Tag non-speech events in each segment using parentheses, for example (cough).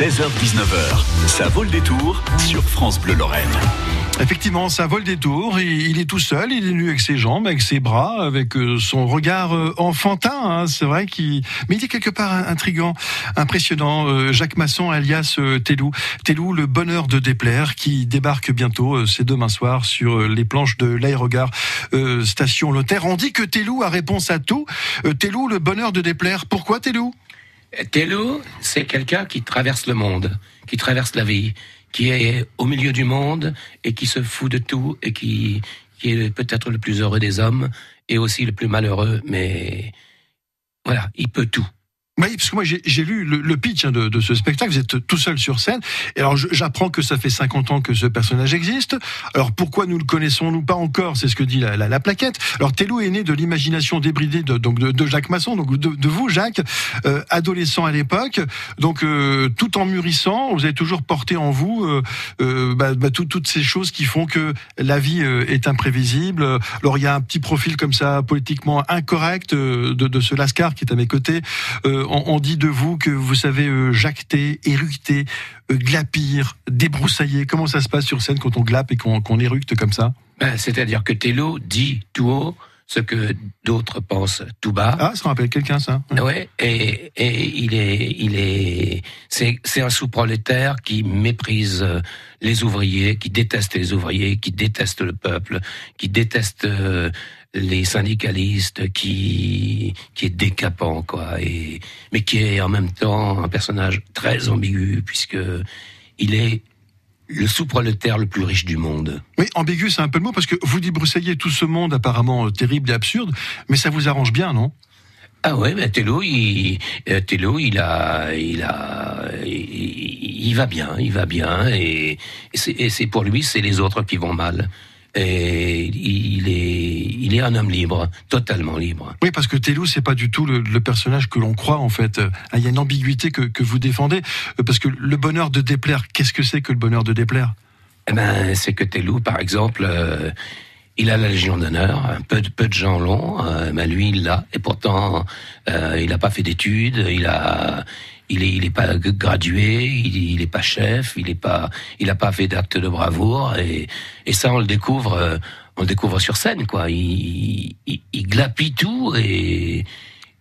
16h-19h, ça vaut le détour sur France Bleu Lorraine. Effectivement, ça vole des tours. Il, est tout seul, il est nu avec ses jambes, avec ses bras, avec euh, son regard euh, enfantin. Hein. C'est vrai qu'il, mais il est quelque part intrigant, impressionnant. Euh, Jacques Masson, alias Télou, Télou, le bonheur de déplaire, qui débarque bientôt, c'est demain soir, sur les planches de l'aérogare station Lothaire. On dit que Télou a réponse à tout. Télou, le bonheur de déplaire. Pourquoi Télou? Télou, c'est quelqu'un qui traverse le monde, qui traverse la vie qui est au milieu du monde et qui se fout de tout et qui, qui est peut-être le plus heureux des hommes et aussi le plus malheureux, mais voilà, il peut tout. Oui, parce que moi j'ai lu le, pitch hein, de, ce spectacle. Vous êtes tout seul sur scène. Et alors j'apprends que ça fait 50 ans que ce personnage existe. Alors pourquoi nous le connaissons-nous pas encore? C'est ce que dit la, plaquette. Alors Télou est né de l'imagination débridée de, donc de, Jacques Masson, donc de, vous Jacques, euh, adolescent à l'époque. Donc euh, tout en mûrissant, vous avez toujours porté en vous euh, bah, bah, toutes ces choses qui font que la vie est imprévisible. Alors il y a un petit profil comme ça politiquement incorrect de, ce Lascar qui est à mes côtés on, dit de vous que vous savez euh, jacter, éructer, euh, glapir, débroussailler. Comment ça se passe sur scène quand on glape et qu'on éructe comme ça? Ben, C'est-à-dire que Tello dit tout haut ce que d'autres pensent tout bas. Ah, ça rappelle quelqu'un, ça. Ouais, et, il est, il est, c'est, c'est un sous-prolétaire qui méprise les ouvriers, qui déteste les ouvriers, qui déteste le peuple, qui déteste euh, les syndicalistes, qui, qui est décapant, quoi, et, mais qui est en même temps un personnage très ambigu, puisque il est le sous-prolétaire le plus riche du monde. Oui, ambigu, c'est un peu le mot, parce que vous débroussaillez tout ce monde apparemment terrible et absurde, mais ça vous arrange bien, non? Ah ouais, ben Tello, il, euh, il a, il a, il, va bien, il va bien, et, et c'est pour lui, c'est les autres qui vont mal. Et il est, il est un homme libre, totalement libre. Oui, parce que Télou, c'est pas du tout le, personnage que l'on croit en fait. Ah, il y a une ambiguïté que, que vous défendez, euh, parce que le bonheur de déplaire, qu'est-ce que c'est que le bonheur de déplaire? Eh ben, c'est que Télou, par exemple, euh, il a la Légion d'honneur. Peu de, peu de gens l'ont, euh, mais lui, il l'a. Et pourtant, il n'a pas fait d'études. Il a, il est, il est pas gradué, il, il est pas chef, il est pas, il a pas fait d'acte de bravoure et, et ça on le découvre, euh, on le découvre sur scène quoi. Il, il, il glapit tout et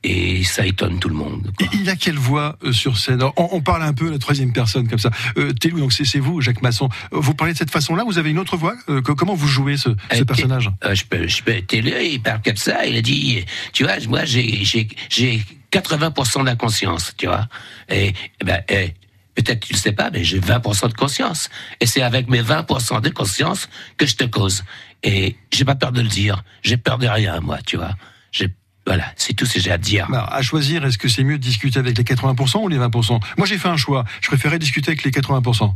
et ça étonne tout le monde. Quoi. Il a quelle voix euh, sur scène? On, on, parle un peu à la troisième personne comme ça. Euh, Télou, donc c'est vous, Jacques Masson. Euh, vous parlez de cette façon-là Vous avez une autre voix? Euh, Comment vous jouez ce, ce personnage? Je peux, je peux. Télou, il parle comme ça. Il a dit, tu vois, moi j'ai 80% d'inconscience, tu vois. Et, eh ben, et, peut-être tu le sais pas, mais j'ai 20% de conscience. Et c'est avec mes 20% de conscience que je te cause. Et j'ai pas peur de le dire. J'ai peur de rien, moi, tu vois. J'ai voilà, c'est tout ce que j'ai à dire. Bah, à choisir, est-ce que c'est mieux de discuter avec les 80% ou les 20% Moi, j'ai fait un choix. Je préférais discuter avec les 80%.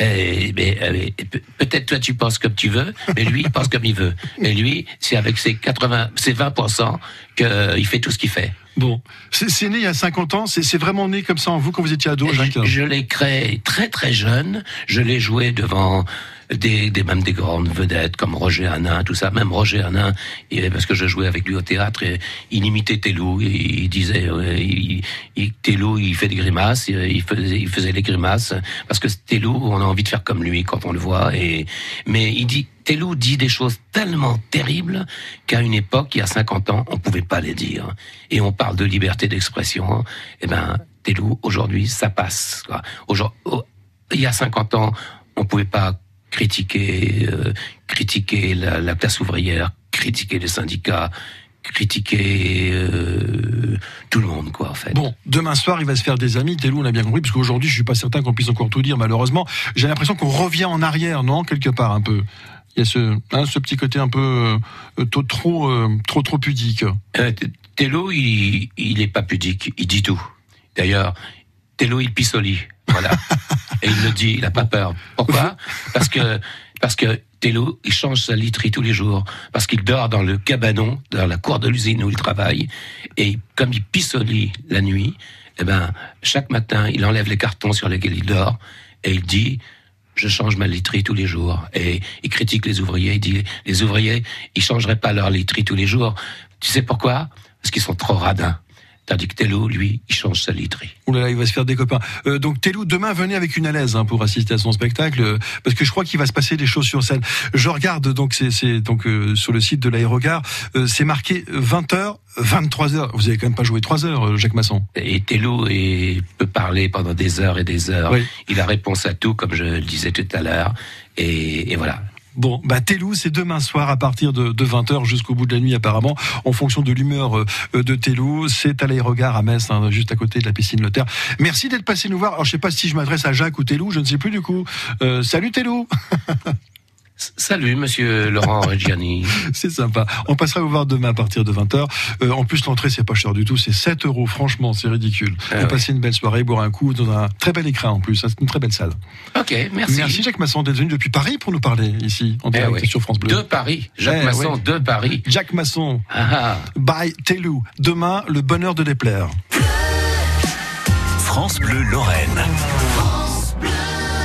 Eh, mais, peut-être toi tu penses comme tu veux, mais lui il pense comme il veut. Et lui, c'est avec ses 80, ses 20% qu'il fait tout ce qu'il fait. Bon, c'est né il y a 50 ans, c'est vraiment né comme ça en vous quand vous étiez ado, Jacques Je, je l'ai créé très très jeune, je l'ai joué devant des, des, même des grandes vedettes comme Roger Hanin, tout ça. Même Roger Hanin, parce que je jouais avec lui au théâtre, et, il imitait Télou. Il, il disait, il, il, Télou, il fait des grimaces, il faisait, il faisait les grimaces parce que Télou, on a envie de faire comme lui quand on le voit. Et mais il dit, Télou dit des choses tellement terribles qu'à une époque, il y a 50 ans, on pouvait pas les dire. Et on parle de liberté d'expression. Eh ben, Télou, aujourd'hui, ça passe. Quoi. Aujourd'hui, il y a 50 ans, on pouvait pas critiquer, euh, critiquer la, la, classe ouvrière, critiquer les syndicats, critiquer euh, tout le monde, quoi, en fait. Bon, demain soir, il va se faire des amis. Telou, on a bien compris, parce qu'aujourd'hui, je suis pas certain qu'on puisse encore tout dire, malheureusement. J'ai l'impression qu'on revient en arrière, non, quelque part, un peu. Il y a ce, hein, ce petit côté un peu euh, trop, trop, trop pudique. Tello, il, il est pas pudique, il dit tout. D'ailleurs, Tello, il lit. Voilà. (laughs) Et il le dit, il n'a pas peur. Pourquoi? Parce que parce que Tello, il change sa literie tous les jours, parce qu'il dort dans le cabanon, dans la cour de l'usine où il travaille, et comme il lit la nuit, eh ben, chaque matin, il enlève les cartons sur lesquels il dort, et il dit, je change ma literie tous les jours. Et il critique les ouvriers, il dit, les ouvriers, ils changeraient pas leur literie tous les jours. Tu sais pourquoi? Parce qu'ils sont trop radins. Tandis que Tello, lui, il change sa literie. Ouh là là, il va se faire des copains. Euh, donc Telou, demain, venez avec une alaise hein, pour assister à son spectacle, euh, parce que je crois qu'il va se passer des choses sur scène. Je regarde donc c'est donc euh, sur le site de l'aérogare, c'est marqué 20h, 23h. Vous avez quand même pas joué 3 heures, Jacques Masson. Et Tello est- peut parler pendant des heures et des heures. Oui. Il a réponse à tout, comme je le disais tout à l'heure. Et, et voilà. Bon, bah Telou, c'est demain soir à partir de, de 20h jusqu'au bout de la nuit apparemment, en fonction de l'humeur euh, de Telou. C'est à l'aérogare à Metz, hein, juste à côté de la piscine Lothaire. Merci d'être passé nous voir. Alors je sais pas si je m'adresse à Jacques ou Telou, je ne sais plus du coup. Euh, salut Telou S- (laughs) Salut, monsieur Laurent Reggiani. (laughs) C'est sympa. On passera vous voir demain à partir de 20h. Euh, en plus, l'entrée, c'est pas cher du tout. C'est 7 euros. Franchement, c'est ridicule. Ah Vous ouais. passer une belle soirée, boire un coup dans un très bel écran en plus. C'est une très belle salle. Ok, merci. Merci, Jacques Masson d'être venu depuis Paris pour nous parler ici, en Eh direct oui. sur France Bleu. De Paris. Jacques Eh Masson, ouais. de Paris. Jacques Masson, Ah, ah. by Telou. Demain, le bonheur de déplaire. France Bleu Lorraine.